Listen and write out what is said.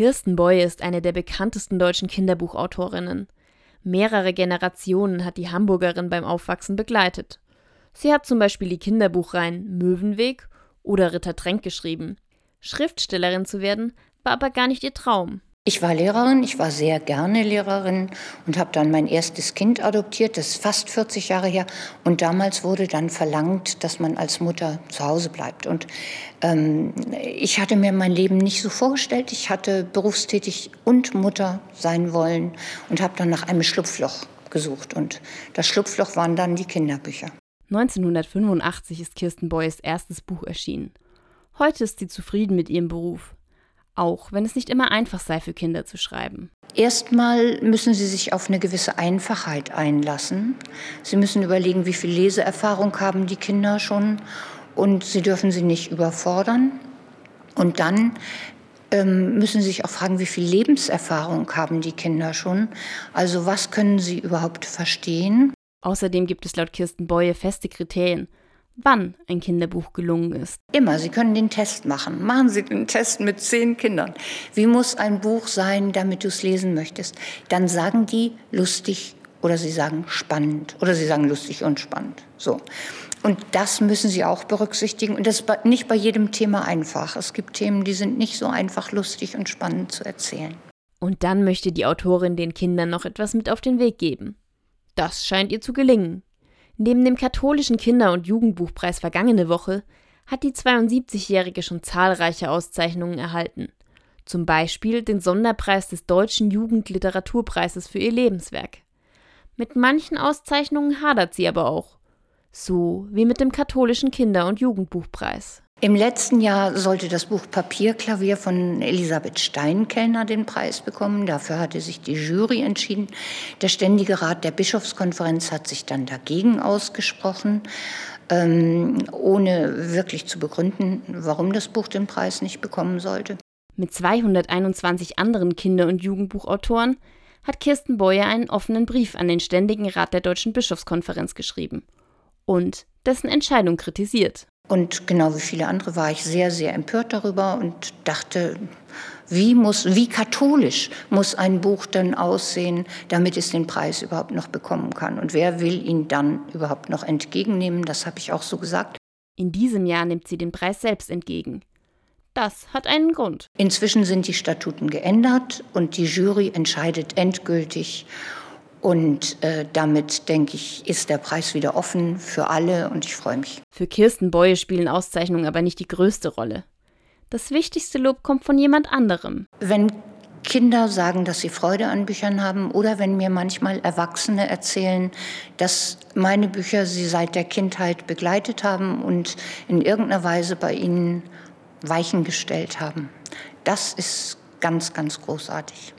Kirsten Boye ist eine der bekanntesten deutschen Kinderbuchautorinnen. Mehrere Generationen hat die Hamburgerin beim Aufwachsen begleitet. Sie hat zum Beispiel die Kinderbuchreihen Möwenweg oder Ritter Tränk geschrieben. Schriftstellerin zu werden war aber gar nicht ihr Traum. Ich war Lehrerin, ich war sehr gerne Lehrerin und habe dann mein erstes Kind adoptiert, das ist fast 40 Jahre her. Und damals wurde dann verlangt, dass man als Mutter zu Hause bleibt. Und ähm, ich hatte mir mein Leben nicht so vorgestellt. Ich hatte berufstätig und Mutter sein wollen und habe dann nach einem Schlupfloch gesucht. Und das Schlupfloch waren dann die Kinderbücher. 1985 ist Kirsten Boyes erstes Buch erschienen. Heute ist sie zufrieden mit ihrem Beruf auch wenn es nicht immer einfach sei, für Kinder zu schreiben. Erstmal müssen Sie sich auf eine gewisse Einfachheit einlassen. Sie müssen überlegen, wie viel Leseerfahrung haben die Kinder schon und Sie dürfen sie nicht überfordern. Und dann ähm, müssen Sie sich auch fragen, wie viel Lebenserfahrung haben die Kinder schon? Also was können sie überhaupt verstehen? Außerdem gibt es laut Kirsten Beue feste Kriterien, wann ein Kinderbuch gelungen ist. Immer, Sie können den Test machen. Machen Sie den Test mit zehn Kindern. Wie muss ein Buch sein, damit du es lesen möchtest? Dann sagen die lustig oder sie sagen spannend oder sie sagen lustig und spannend. So. Und das müssen Sie auch berücksichtigen. Und das ist nicht bei jedem Thema einfach. Es gibt Themen, die sind nicht so einfach lustig und spannend zu erzählen. Und dann möchte die Autorin den Kindern noch etwas mit auf den Weg geben. Das scheint ihr zu gelingen. Neben dem katholischen Kinder- und Jugendbuchpreis vergangene Woche hat die 72-Jährige schon zahlreiche Auszeichnungen erhalten. Zum Beispiel den Sonderpreis des Deutschen Jugendliteraturpreises für ihr Lebenswerk. Mit manchen Auszeichnungen hadert sie aber auch. So wie mit dem katholischen Kinder- und Jugendbuchpreis. Im letzten Jahr sollte das Buch Papierklavier von Elisabeth Steinkellner den Preis bekommen. Dafür hatte sich die Jury entschieden. Der Ständige Rat der Bischofskonferenz hat sich dann dagegen ausgesprochen, ähm, ohne wirklich zu begründen, warum das Buch den Preis nicht bekommen sollte. Mit 221 anderen Kinder- und Jugendbuchautoren hat Kirsten Beuer einen offenen Brief an den Ständigen Rat der Deutschen Bischofskonferenz geschrieben und dessen Entscheidung kritisiert. Und genau wie viele andere war ich sehr, sehr empört darüber und dachte, wie, muss, wie katholisch muss ein Buch denn aussehen, damit es den Preis überhaupt noch bekommen kann? Und wer will ihn dann überhaupt noch entgegennehmen? Das habe ich auch so gesagt. In diesem Jahr nimmt sie den Preis selbst entgegen. Das hat einen Grund. Inzwischen sind die Statuten geändert und die Jury entscheidet endgültig. Und äh, damit, denke ich, ist der Preis wieder offen für alle und ich freue mich. Für Kirsten Beue spielen Auszeichnungen aber nicht die größte Rolle. Das wichtigste Lob kommt von jemand anderem. Wenn Kinder sagen, dass sie Freude an Büchern haben oder wenn mir manchmal Erwachsene erzählen, dass meine Bücher sie seit der Kindheit begleitet haben und in irgendeiner Weise bei ihnen Weichen gestellt haben. Das ist ganz, ganz großartig.